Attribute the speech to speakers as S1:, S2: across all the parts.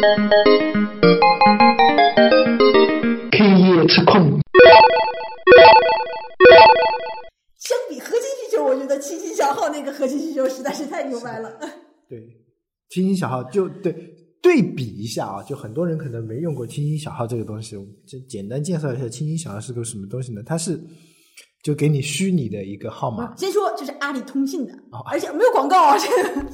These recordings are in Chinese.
S1: K 夜吃控。
S2: 相比核心需求，我觉得清新小号那个核心需求实在是太牛掰了。
S3: 对，清新小号就对对比一下啊，就很多人可能没用过清新小号这个东西，就简单介绍一下清新小号是个什么东西呢？它是就给你虚拟的一个号码，
S2: 先说就是阿里通信的
S3: 哦，
S2: 而且没有广告啊，这个。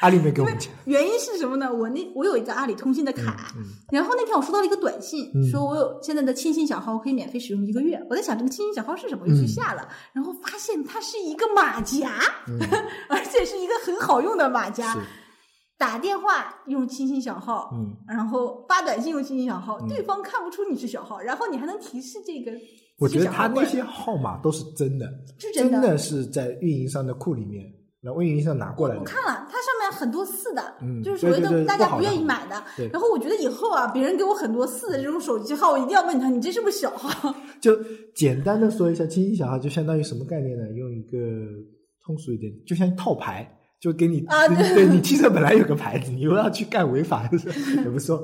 S3: 阿里没给我们钱，
S2: 原因是什么呢？我那我有一个阿里通信的卡，
S3: 嗯
S2: 然后那天我收到了一个短信，
S3: 嗯
S2: 说我有现在的亲信小号可以免费使用一个月。我在想这个亲信小号是什么，我就下了，然后发现它是一个马甲，
S3: 嗯
S2: 而且是一个很好用的马甲。打电话用亲信小号，
S3: 嗯，
S2: 然后发短信用亲信小号，
S3: 嗯
S2: 对方看不出你是小号，然后你还能提示这个。
S3: 我觉得他那
S2: 那
S3: 些号码都是真的，
S2: 是真的
S3: 的是在运营商的库里面，然后运营商拿过来的。
S2: 我看了，它上面很多次的，
S3: 嗯
S2: 就是所谓的大家不愿意买的。
S3: 对
S2: 然后我觉得以后啊，别人给我很多次的这种手机号，我一定要问他，你这是不是小号？
S3: 就简单的说一下，经济小号就相当于什么概念呢？用一个通俗一点，就像套牌，就给你
S2: 啊对
S3: 对你汽车本来有个牌子，你又要去干违法的事，也不说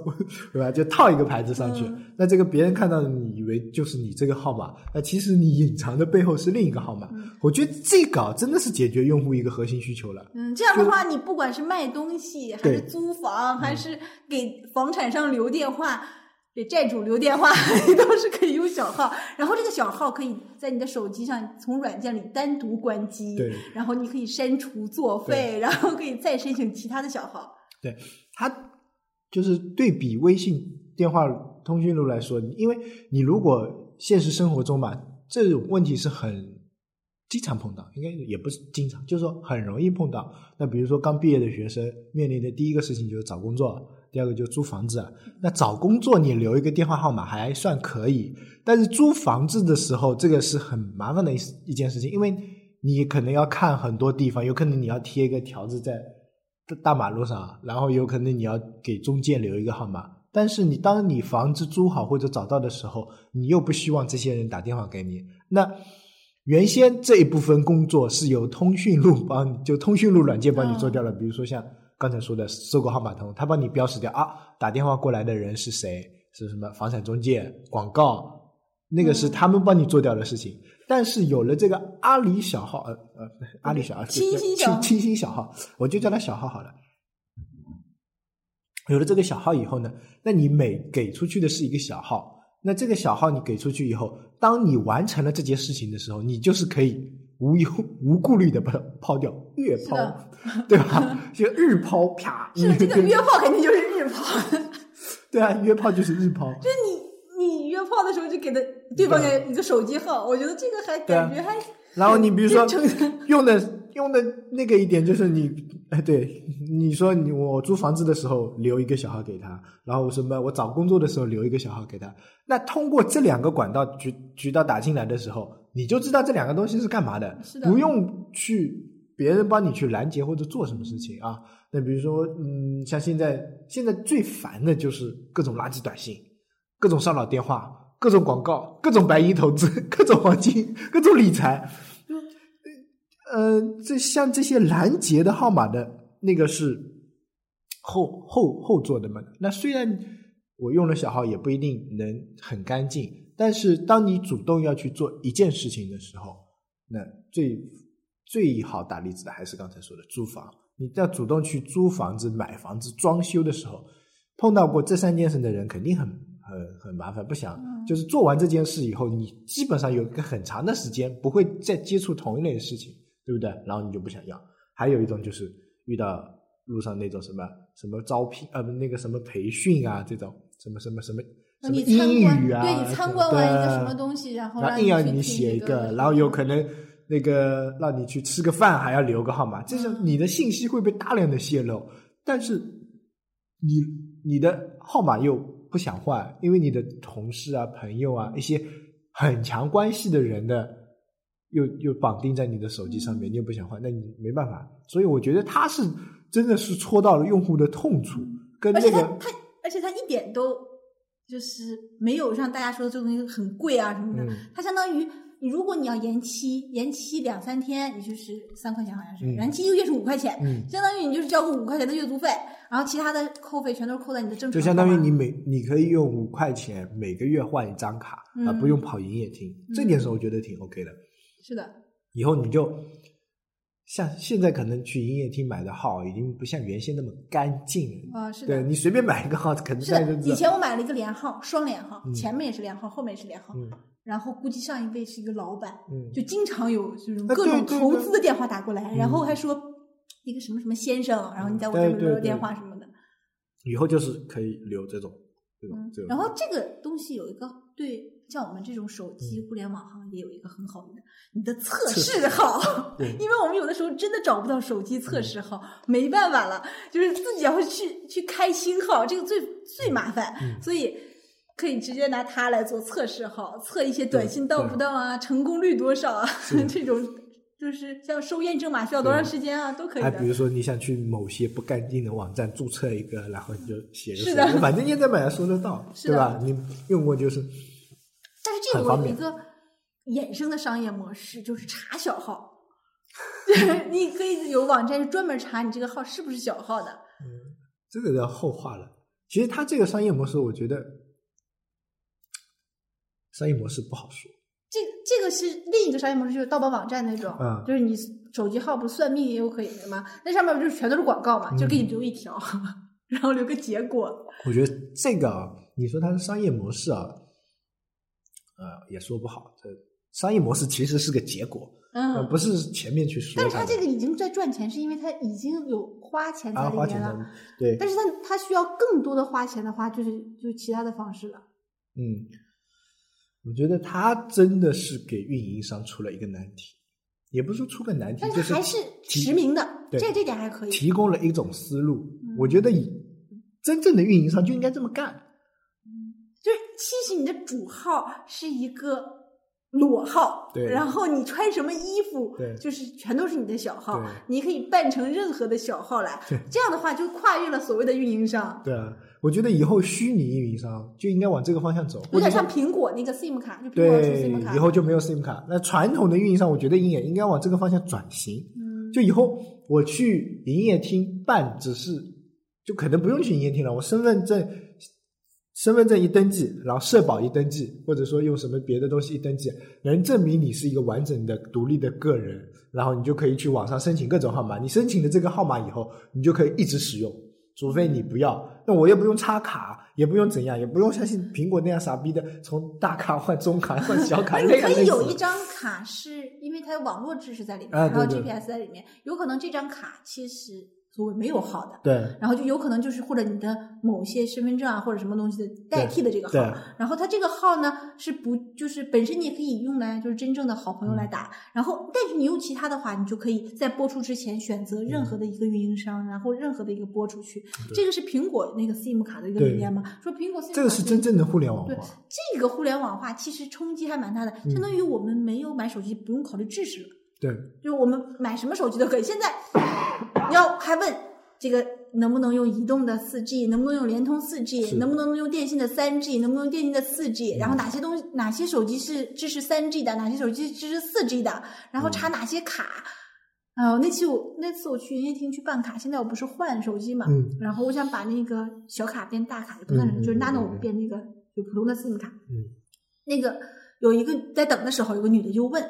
S3: 对吧？就套一个牌子上去，
S2: 嗯
S3: 那这个别人看到的你以为就是你这个号码，那其实你隐藏的背后是另一个号码。我觉得这个啊真的是解决用户一个核心需求了。
S2: 嗯，这样的话，你不管是卖东西，还是租房，还是给房产商留电话。给债主留电话，你都是可以用小号，然后这个小号可以在你的手机上从软件里单独关机，
S3: 对，
S2: 然后你可以删除作废，然后可以再申请其他的小号。
S3: 对它就是对比微信电话通讯录来说，因为你如果现实生活中吧，这种问题是很经常碰到，应该也不是经常，就是说很容易碰到。那比如说刚毕业的学生面临的第一个事情就是找工作，第二个就租房子。那找工作你留一个电话号码还算可以，但是租房子的时候，这个是很麻烦的一一件事情，因为你可能要看很多地方，有可能你要贴一个条子在大马路上，然后有可能你要给中介留一个号码。但是你当你房子租好或者找到的时候，你又不希望这些人打电话给你。那原先这一部分工作是由通讯录帮，就通讯录软件帮你做掉了。比如说像刚才说的搜狗号码通，他帮你标识掉啊，打电话过来的人是谁，是什么房产中介、广告，那个是他们帮你做掉的事情。但是有了这个阿里小号，呃呃，阿里小号，
S2: 清新小
S3: 清新小号，我就叫它小号好了。有了这个小号以后呢，那你每给出去的是一个小号，那这个小号你给出去以后，当你完成了这件事情的时候，你就是可以无忧 无顾虑的把它抛掉，月抛，对吧？就日抛，啪，
S2: 是的，这个
S3: 你
S2: 约炮肯定就是日抛，
S3: 对啊，约炮就是日抛，
S2: 就是你你约炮的时候就给的对方
S3: 给
S2: 一个手机号，我觉得这个还感觉还
S3: 然后你比如说用的用的那个一点就是你，哎，对，你说你我租房子的时候留一个小号给他，然后什么我找工作的时候留一个小号给他，那通过这两个管道渠渠道打进来的时候，你就知道这两个东西是干嘛的，
S2: 是的
S3: 不用去别人帮你去拦截或者做什么事情啊。那比如说，嗯，像现在现在最烦的就是各种垃圾短信，各种骚扰电话，各种广告，各种白银投资，各种黄金，各种理财。呃，这像这些拦截的号码的那个是后后后做的嘛？那虽然我用了小号，也不一定能很干净，但是当你主动要去做一件事情的时候，那最最好打例子的还是刚才说的租房。你要主动去租房子、买房子、装修的时候，碰到过这三件事的人，肯定很很很麻烦，不想。就是做完这件事以后，你基本上有一个很长的时间不会再接触同一类的事情，对不对？然后你就不想要。还有一种就是遇到路上那种什么什么招聘呃那个什么培训啊这种什么什么什么什么
S2: 你参
S3: 英
S2: 观
S3: 语啊，
S2: 对你参观完一个什么东西，然后让
S3: 硬要你写一
S2: 个
S3: 个，然后有可能那个让你去吃个饭还要留个号码，这是
S2: 嗯。
S3: 你的信息会被大量的泄露，但是你你的号码又不想换，因为你的同事啊、朋友啊一些很强关系的人的又又绑定在你的手机上面，你又不想换，那你没办法。所以我觉得他是真的是戳到了用户的痛处，跟那个
S2: 且它它，而且他一点都就是没有像大家说的这个东西很贵啊什么的，
S3: 嗯
S2: 它相当于你如果你要延期，延期两三天，你就是三块钱，好像是，
S3: 嗯
S2: 延期一个月是五块钱，
S3: 嗯，
S2: 相当于你就是交个五块钱的月租费，然后其他的扣费全都是扣在你的正常
S3: 就相当于你每你可以用五块钱每个月换一张卡，而
S2: 嗯
S3: 不用跑营业厅。这点是我觉得挺 OK 的。
S2: 是的，
S3: 以后你就像现在可能去营业厅买的号已经不像原先那么干净了。
S2: 啊、是的。
S3: 对你随便买一个号，可能
S2: 是的。以前我买了一个连号，双连号，
S3: 嗯
S2: 前面也是连号，后面也是连号，
S3: 嗯
S2: 然后估计上一位是一个老板，
S3: 嗯，
S2: 就经常有这种
S3: 啊
S2: 各种投资的电话打过来，
S3: 嗯
S2: 然后还说一个什么什么先生，然后你在我这
S3: 对对对
S2: 边留电话什么的，
S3: 以后就是可以留这种这种
S2: 嗯
S3: 这种。
S2: 然后这个东西有一个对像我们这种手机
S3: 嗯。
S2: 互联网行业有一个很好的，你的测
S3: 测
S2: 试号，
S3: 对。
S2: 因为我们有的时候真的找不到手机测试号，没办法了，就是自己要去去开新号，这个最最麻烦，
S3: 嗯。
S2: 所以。可以直接拿它来做测试号，测一些短信到不。到啊，成功率多少啊，这种就是像收验证码需要多长时间啊，都可以的。
S3: 还比如说，你想去某些不干净的网站注册一个，然后你就写个
S2: 是的
S3: 反正验证码也收得到，
S2: 是
S3: 对吧？你用过就是
S2: 这个
S3: 很方便
S2: 我有一个衍生的商业模式，就是查小号。对你可以有网站是专门查你这个号是不是小号的。
S3: 嗯，这个要后话了。其实它这个商业模式，我觉得商业模式不好说。
S2: 这这个是另一个商业模式，就是盗版网站那种，
S3: 嗯
S2: 就是你手机号不是算命也有可以的吗？那上面不就是全都是广告嘛，就给你留一条，然后留个结果。
S3: 我觉得这个啊，你说它是商业模式啊，呃，也说不好。这商业模式其实是个结果，呃，
S2: 嗯，
S3: 不是前面去说
S2: 但是。他这个已经在赚钱，是因为他已经有花钱在
S3: 啊，
S2: 里面了。
S3: 花钱的，对，
S2: 但是他他需要更多的花钱的话，就是就是其他的方式了。
S3: 嗯，我觉得他真的是给运营商出了一个难题，也不是说出个难题，
S2: 但
S3: 就是
S2: 还是实名的，
S3: 对
S2: 这这点还可以。
S3: 提供了一种思路。
S2: 嗯
S3: 我觉得以真正的运营商就应该这么干。
S2: 就是其实你的主号是一个裸号，
S3: 对
S2: 然后你穿什么衣服，
S3: 对
S2: 就是全都是你的小号
S3: 对，
S2: 你可以扮成任何的小号来
S3: 对，
S2: 这样的话就跨越了所谓的运营商，
S3: 对啊，我觉得以后虚拟运营商就应该往这个方向走，
S2: 有点像苹果那个 SIM 卡，就苹果出 SIM 卡，
S3: 以后就没有 SIM 卡。那传统的运营商，我觉得也应该往这个方向转型。
S2: 嗯，
S3: 就以后我去营业厅办，只是就可能不用去营业厅了，我身份证。身份证一登记，然后社保一登记，或者说用什么别的东西一登记，能证明你是一个完整的、独立的个人，然后你就可以去网上申请各种号码。你申请的这个号码以后，你就可以一直使用，除非你不要。那我又不用插卡，也不用怎样，也不用相信苹果那样傻逼的从大卡换中卡换小卡，
S2: 那你可以有一张卡是因为它有网络知识在里面，然后 GPS 在里面，有可能这张卡其实所谓没有号的，
S3: 对
S2: 然后就有可能就是或者你的某些身份证啊或者什么东西的代替的这个号，然后它这个号呢是不就是本身你也可以用来就是真正的好朋友来
S3: 嗯
S2: 打，然后但是你用其他的话，你就可以在播出之前选择任何的一个运营商，然后任何的一个播出去，这个是苹果那个 SIM 卡的一个理念嘛？说苹果 SIM 卡
S3: 这个是真正的互联网
S2: 对
S3: 化。
S2: 这个互联网化其实冲击还蛮大的，
S3: 嗯
S2: 相当于我们没有买手机不用考虑制式了。
S3: 对，
S2: 就是我们买什么手机都可以。现在你 要还问这个能不能用移动的四 G，能不能用联通四 G，能不能用电信的三 G，能不能用电信的四 G，、然后哪些东西哪些手机是支持三 G 的，哪些手机支持四 G 的，然后查哪些卡。啊、那期我那次我去营业厅去办卡，现在我不是换手机嘛，
S3: 嗯。
S2: 然后我想把那个小卡变大卡，也不算是，就是
S3: 嗯嗯嗯
S2: nano
S3: 嗯。
S2: 变那个就普通的 SIM 卡。
S3: 嗯。
S2: 那个有一个在等的时候，有个女的就问，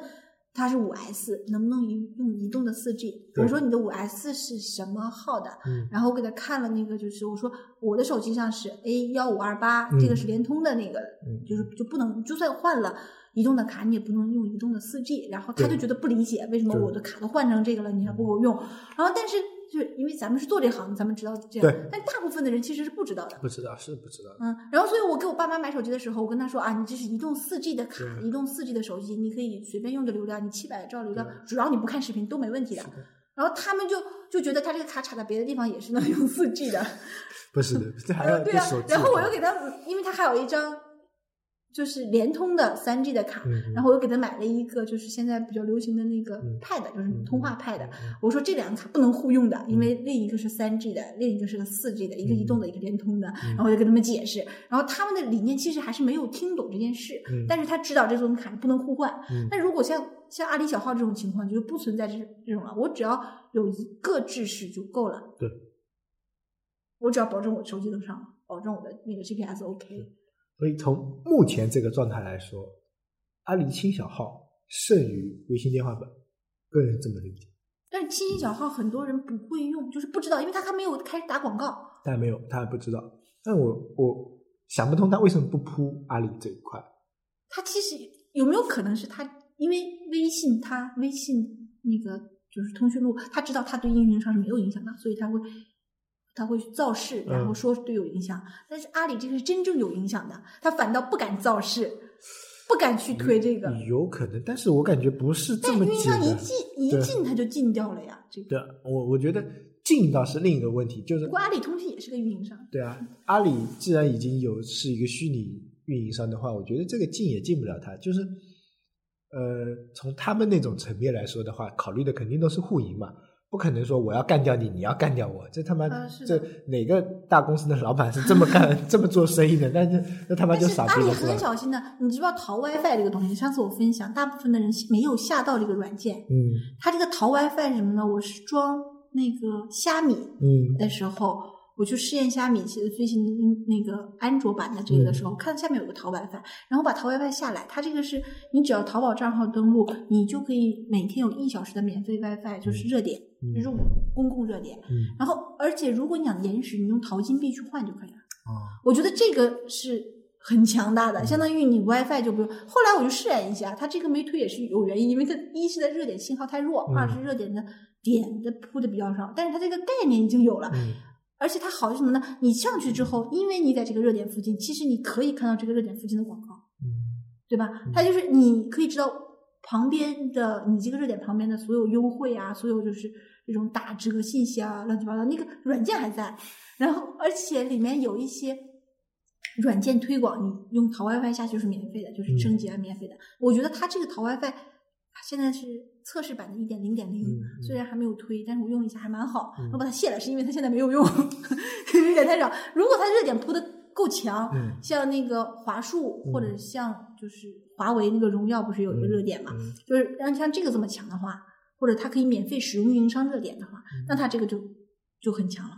S2: 她是五 S，能不能移用移动的四 G？我说你的五 S 是什么号的？
S3: 嗯
S2: 然后我给他看了那个，就是我说我的手机上是 A 幺五二八，
S3: 嗯
S2: 这个是联通的那个，
S3: 嗯
S2: 就是就不能，就算换了。移动的卡你也不能用移动的四 G，然后他就觉得不理解为什么我的卡都换成这个了，你还不给我用？然后但是就是因为咱们是做这行的，咱们知道这样
S3: 对，
S2: 但大部分的人其实是不知道的。
S3: 不知道是不知道。
S2: 嗯，然后所以我给我爸妈买手机的时候，我跟他说啊，你这是移动四 G 的卡，移动四 G 的手机，你可以随便用的流量，你七百兆流量
S3: 对，
S2: 只要你不看视频都没问题的。
S3: 的
S2: 然后他们就就觉得他这个卡插在别的地方也是能用四 G 的，
S3: 不是的，这还要
S2: 对啊。然后我又给他，因为他还有一张就是联通的三 G 的卡，
S3: 嗯
S2: 然后我又给他买了一个就是现在比较流行的那个
S3: 嗯
S2: Pad，、就是
S3: 嗯
S2: 通话 Pad。
S3: 嗯
S2: 我说这两个卡不能互用的，因为另一个是三 G 的，另一个是个四 G 的，一个移动的，一个联通的。然后我就跟他们解释，然后他们的理念其实还是没有听懂这件事，
S3: 嗯
S2: 但是他知道这种卡不能互换。那如果像像阿里小号这种情况，就不存在这这种了。我只要有一个制式就够了。
S3: 对，
S2: 我只要保证我手机能上，保证我的那个 GPS OK。
S3: 所以从目前这个状态来说，阿里轻小号胜于微信电话本，个人这么理解。
S2: 但是亲情小号很多人不会用，就是不知道，因为他还没有开始打广告。
S3: 但没有，他还不知道。但我我想不通他为什么不铺阿里这一块。
S2: 他其实有没有可能是他因为微信他微信那个就是通讯录，他知道他对运营商是没有影响的，所以他会他会造势，然后
S3: 嗯
S2: 说对有影响。但是阿里这个是真正有影响的，他反倒不敢造势，不敢去推这个。
S3: 有可能，但是我感觉不是这
S2: 但运营。商一进一
S3: 对
S2: 进他就禁掉了呀，这个。
S3: 对，我我觉得禁倒是另一个问题，就是
S2: 不过阿里通信也是个运营商，
S3: 对啊，阿里既然已经有是一个虚拟运营商的话，我觉得这个禁也禁不了他。就是，呃，从他们那种层面来说的话，考虑的肯定都是互赢嘛，不可能说我要干掉你，你要干掉我，这他妈、这哪个大公司的老板是这么干 这么做生意的？那就那他妈就傻逼了，是吧
S2: 很？小心的。你知不知道淘 WiFi 这个东西？上次我分享，大部分的人没有下到这个软件。
S3: 嗯
S2: 它这个淘 WiFi 是什么呢？我是装那个虾米
S3: 嗯
S2: 的时候，我去试验一下米，奇的最新那个安卓版的这个的时候，看下面有个淘 WiFi，然后把淘 WiFi 下来，它这个是你只要淘宝账号登录，你就可以每天有一小时的免费 WiFi，就是热点，
S3: 嗯
S2: 就是公共热点。
S3: 嗯
S2: 然后，而且如果你想延时，你用淘金币去换就可以了。
S3: 啊
S2: 我觉得这个是很强大的，相当于你 WiFi 就不用。后来我就试验一下，它这个没推也是有原因，因为它一是在热点信号太弱，
S3: 嗯
S2: 二是热点的点的铺的比较少，但是它这个概念已经有了。
S3: 嗯
S2: 而且它好是什么呢？你上去之后，因为你在这个热点附近，其实你可以看到这个热点附近的广告，
S3: 嗯
S2: 对吧？它就是你可以知道旁边的你这个热点旁边的所有优惠啊，所有就是这种打折信息啊，乱七八糟，那个软件还在。然后，而且里面有一些软件推广，你用淘 WiFi 下去是免费的，就是升级啊免费的。我觉得它这个淘 WiFi 现在是测试版的一点零点零虽然还没有推，但是我用了一下还蛮好。
S3: 嗯
S2: 我把它卸了，是因为它现在没有用，热点太少。如果它热点铺的够强，
S3: 嗯
S2: 像那个华数
S3: 嗯
S2: 或者像就是华为那个荣耀不是有一个热点嘛？
S3: 嗯
S2: 就是让像这个这么强的话，或者它可以免费使用运营商热点的话，
S3: 嗯
S2: 那它这个就就很强了。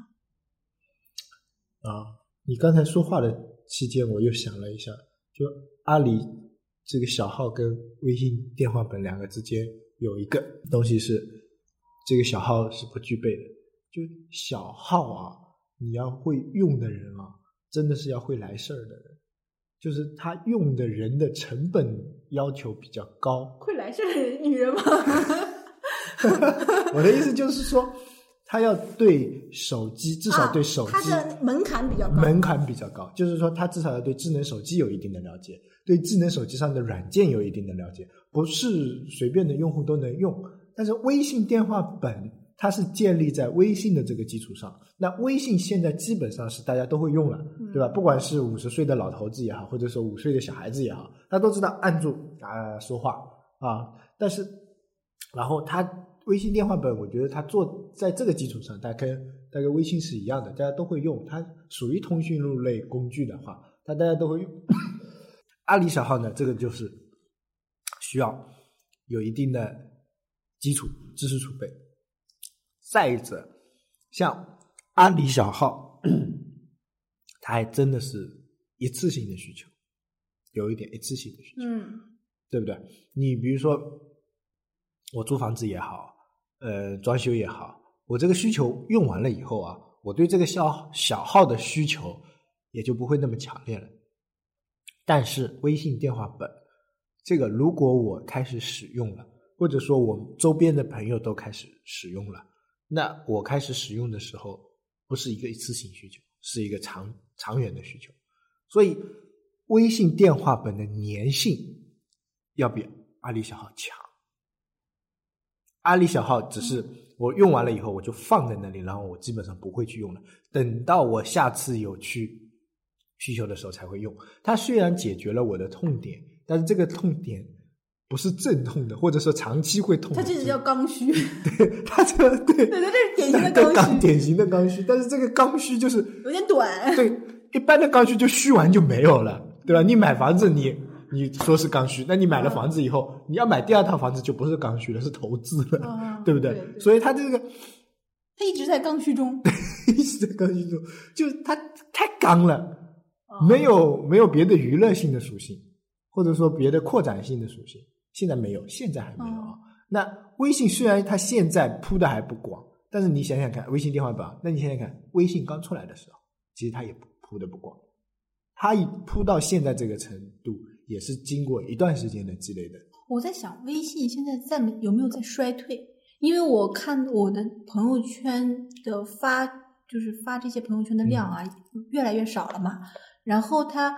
S3: 啊，你刚才说话的期间，我又想了一下，就阿里这个小号跟微信电话本两个之间有一个东西是，这个小号是不具备的，就小号啊，你要会用的人啊，真的是要会来事儿的人，就是他用的人的成本要求比较高。
S2: 会来事儿女人吗？
S3: 我的意思就是说，他要对手机，至少对手机、
S2: 啊它的门槛比较高。
S3: 门槛比较高，就是说他至少要对智能手机有一定的了解，对智能手机上的软件有一定的了解，不是随便的用户都能用。但是微信电话本它是建立在微信的这个基础上，那微信现在基本上是大家都会用了，对吧？不管是五十岁的老头子也好，或者说五岁的小孩子也好，他都知道按住啊、说话啊。但是，然后他微信电话本，我觉得它做在这个基础上，它跟它跟微信是一样的，大家都会用。它属于通讯录类工具的话，它大家都会用。阿里小号呢，这个就是需要有一定的基础知识储备。再者，像阿里小号，它还真的是一次性的需求，有一点一次性的需求。
S2: 嗯
S3: 对不对？你比如说，我租房子也好，呃，装修也好，我这个需求用完了以后啊，我对这个小小号的需求也就不会那么强烈了。但是微信电话本，这个如果我开始使用了，或者说我周边的朋友都开始使用了，那我开始使用的时候，不是一个一次性需求，是一个长长远的需求。所以，微信电话本的粘性要比阿里小号强。阿里小号只是我用完了以后，我就放在那里，然后我基本上不会去用了。等到我下次有去需求的时候才会用。它虽然解决了我的痛点，但是这个痛点不是阵痛的，或者说长期会痛的。
S2: 它这就叫刚需，
S3: 对，它这个对
S2: 对，它这是典型的刚需，
S3: 典型的刚需，但是这个刚需就是
S2: 有点短。
S3: 对一般的刚需就虚完就没有了，对吧？你买房子你。你说是刚需，那你买了房子以后，你要买第二套房子就不是刚需了，是投资了，
S2: 嗯
S3: 对不对？
S2: 对对
S3: 所以它这个
S2: 它一直在刚需中，
S3: 一直在刚需中，就是它太刚了，
S2: 哦
S3: 没有没有别的娱乐性的属性，或者说别的扩展性的属性，现在没有，现在还没有啊。
S2: 哦
S3: 那微信虽然它现在铺的还不广，但是你想想看，微信电话本，那你想想看，微信刚出来的时候，其实它也铺的不广，它一铺到现在这个程度，也是经过一段时间的积累的。
S2: 我在想，微信现在在有没有在衰退？因为我看我的朋友圈的发，就是发这些朋友圈的量啊，越来越少了嘛。然后他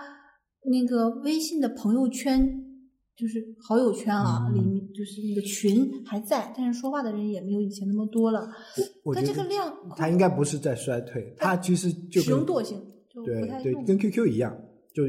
S2: 那个微信的朋友圈，就是好友圈啊，
S3: 嗯
S2: 里面就是那个群还在，但是说话的人也没有以前那么多了。但这个量，
S3: 它应该不是在衰退，它其实就跟
S2: 使用惰性就
S3: 对。对跟 QQ 一样，就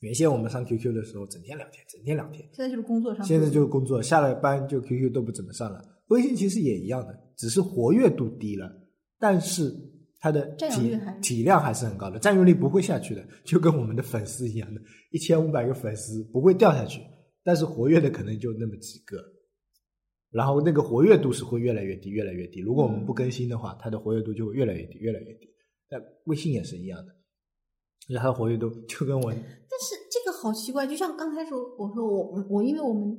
S3: 原先我们上 QQ 的时候，整天聊天，整天聊天。
S2: 现在就是工作上，
S3: 现在就是工作，下了班就 QQ 都不怎么上了。微信其实也一样的，只是活跃度低了，但是它的体体量还是很高的，占用率不会下去的，就跟我们的粉丝一样的，一千五百个粉丝不会掉下去，但是活跃的可能就那么几个，然后那个活跃度是会越来越低，越来越低。如果我们不更新的话，它的活跃度就会越来越低，越来越低。但微信也是一样的，而且它的活跃度就跟我
S2: 但是这个好奇怪，就像刚开始我说我我因为我们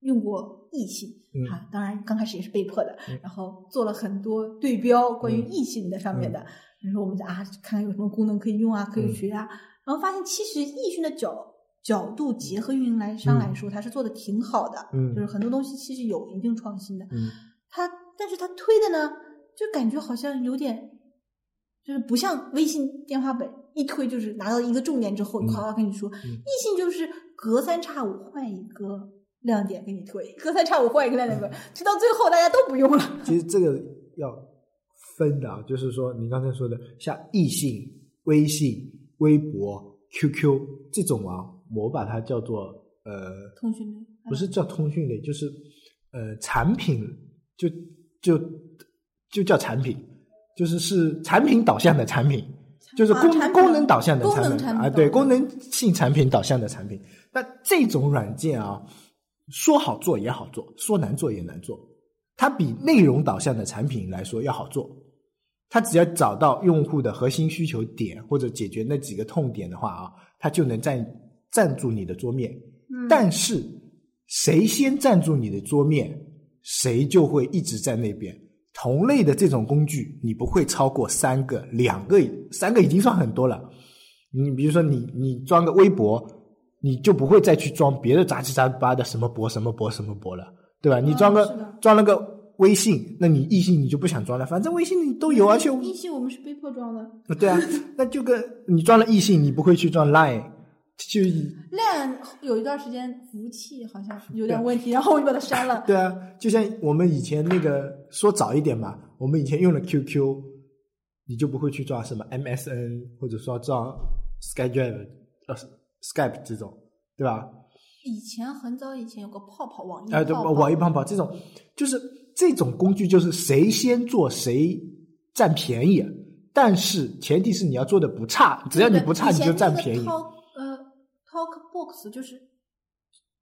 S2: 用过易信
S3: 嗯
S2: 啊，当然刚开始也是被迫的
S3: 嗯，
S2: 然后做了很多对标关于
S3: 嗯
S2: 易信的上面的，比如说我们在啊看看有什么功能可以用啊，可以
S3: 嗯
S2: 学啊，然后发现其实易讯的角角度结合运营来商来说，它是做的挺好的，
S3: 嗯
S2: 就是很多东西其实有一定创新的，
S3: 嗯。
S2: 它但是它推的呢，就感觉好像有点，就是不像微信电话本一推就是拿到一个重点之后，
S3: 嗯。
S2: 夸夸跟你说，异性就是隔三差五换一个亮点给你推，隔三差五换一个亮点给你推，推到最后大家都不用了。
S3: 其实这个要分的啊，就是说你刚才说的，像异性、微信、微博、QQ 这种啊，我把它叫做呃，
S2: 通讯类
S3: 不是叫通讯类，就是呃产品，就就就叫产品，就是是产品导向的产品，就是功、
S2: 啊
S3: 功能导向的产品啊，对，功能性产品导向的产品。那这种软件啊，说好做也好做，说难做也难做。它比内容导向的产品来说要好做。它只要找到用户的核心需求点，或者解决那几个痛点的话啊，它就能占占住你的桌面。
S2: 嗯
S3: 但是谁先占住你的桌面，谁就会一直在那边。同类的这种工具，你不会超过三个、两个、三个已经算很多了。你比如说你，你装个微博，你就不会再去装别的杂七杂八的什么博、什么博、什么博了，对吧？你装个、装了个微信，那你异性你就不想装了，反正微信你都有，而且
S2: 异性我们是被迫装的，
S3: 对啊，那就跟你装了异性，你不会去装 Line，就
S2: 烂有一段时间服务器好像 有点问题，然后我就把它删了。
S3: 对啊，就像我们以前那个说早一点嘛，我们以前用了 QQ，你就不会去装什么 MSN 或者说装 SkyDrive、呃 Skype 这种，对吧？
S2: 以前很早以前有个泡泡网易
S3: 哎，对，
S2: 泡泡
S3: 网易泡泡这种，就是这种工具，就是谁先做谁占便宜，但是前提是你要做的不差，只要你不差，你就占便宜。
S2: ，TalkBox 就是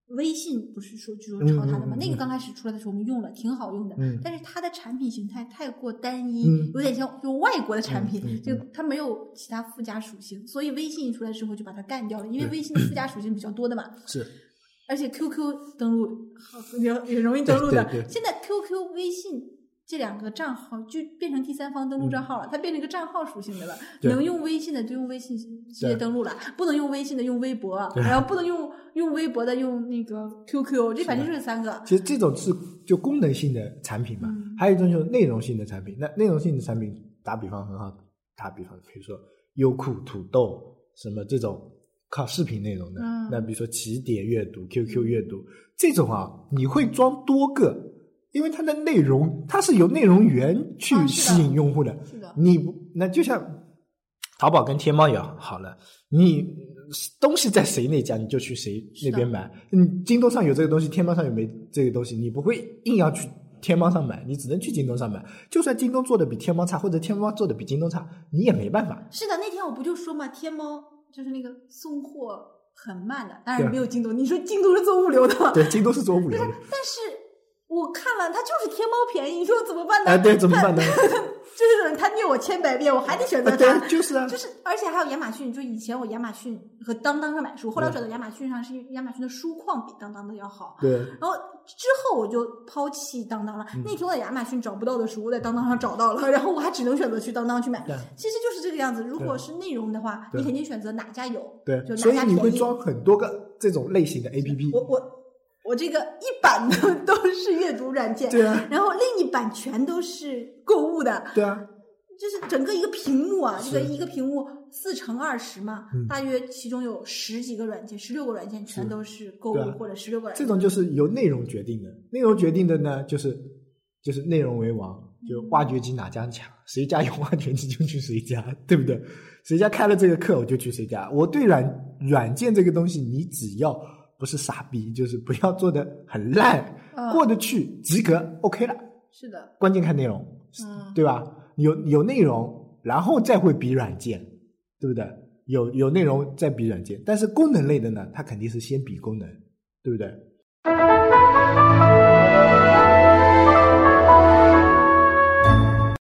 S2: 微信，不是说据说抄他的吗？
S3: 嗯嗯嗯
S2: 那个刚开始出来的时候我们用了，挺好用的。
S3: 嗯
S2: 但是它的产品形态太过单一，
S3: 嗯
S2: 有点像就外国的产品，就它没有其他附加属性，所以微信一出来之后就把它干掉了，因为微信的附加属性比较多的嘛。
S3: 是，
S2: 而且 QQ 登录也也容易登录的。现在 QQ、微信这两个账号就变成第三方登录账号了，它变成一个账号属性的了。能用微信的就用微信直接登录了，不能用微信的用微博，然后不能用用微博的用那个 QQ，这反正就是三个。
S3: 其实这种是就功能性的产品嘛，
S2: 嗯
S3: 还有一种就是内容性的产品。那内容性的产品，打比方很好，打比方，比如说优酷、土豆什么这种靠视频内容的，
S2: 嗯
S3: 那比如说起点阅读、QQ 阅读这种啊，你会装多个，因为它的内容它是由内容源去吸引用户的。
S2: 是的，
S3: 你不那就像淘宝跟天猫也好了，你东西在谁那家你就去谁那边买。嗯，京东上有这个东西，天猫上有没这个东西，你不会硬要去天猫上买，你只能去京东上买。就算京东做的比天猫差，或者天猫做的比京东差，你也没办法。
S2: 是的，那天我不就说嘛，天猫就是那个送货很慢的，当然没有京东。你说京东是做物流的？
S3: 对，京东是做物流的。
S2: 但是我看了，它就是天猫便宜，你说怎么办呢？
S3: 哎，对，怎么办呢？
S2: 就是人他虐我千百遍，我还得选择
S3: 啊，
S2: 它。
S3: 就是啊，
S2: 就是，而且还有亚马逊，就以前我亚马逊和当当上买书，后来转到亚马逊上，是因为亚马逊的书况比当当的要好。
S3: 对，
S2: 然后之后我就抛弃当当了。
S3: 嗯
S2: 那天我在亚马逊找不到的书，我在当当上找到了，然后我还只能选择去当当去买
S3: 对。
S2: 其实就是这个样子。如果是内容的话，你肯定选择哪家有，
S3: 对
S2: 就，
S3: 所以你
S2: 哪家便宜。
S3: 会装很多个这种类型的 APP。
S2: 我我我这个一版的 都是阅读软件，
S3: 对啊，
S2: 然后另一版全都是购物的，
S3: 对啊，
S2: 就是整个一个屏幕啊，这个一个屏幕四乘二十嘛，
S3: 嗯
S2: 大约其中有十几个软件，十六个软件全都是购物
S3: 啊
S2: 或者十六个软件。
S3: 这种就是由内容决定的。内容决定的呢，就是就是内容为王，就挖掘机哪家强，谁家有挖掘机就去谁家，对不对？谁家开了这个课，我就去谁家。我对软软件这个东西，你只要不是傻逼，就是不要做的很烂，
S2: 嗯
S3: 过得去及格，OK 了。
S2: 是的，
S3: 关键看内容，
S2: 嗯，
S3: 对吧？有有内容，然后再会比软件，对不对？有有内容再比软件，但是功能类的呢，它肯定是先比功能，对不对？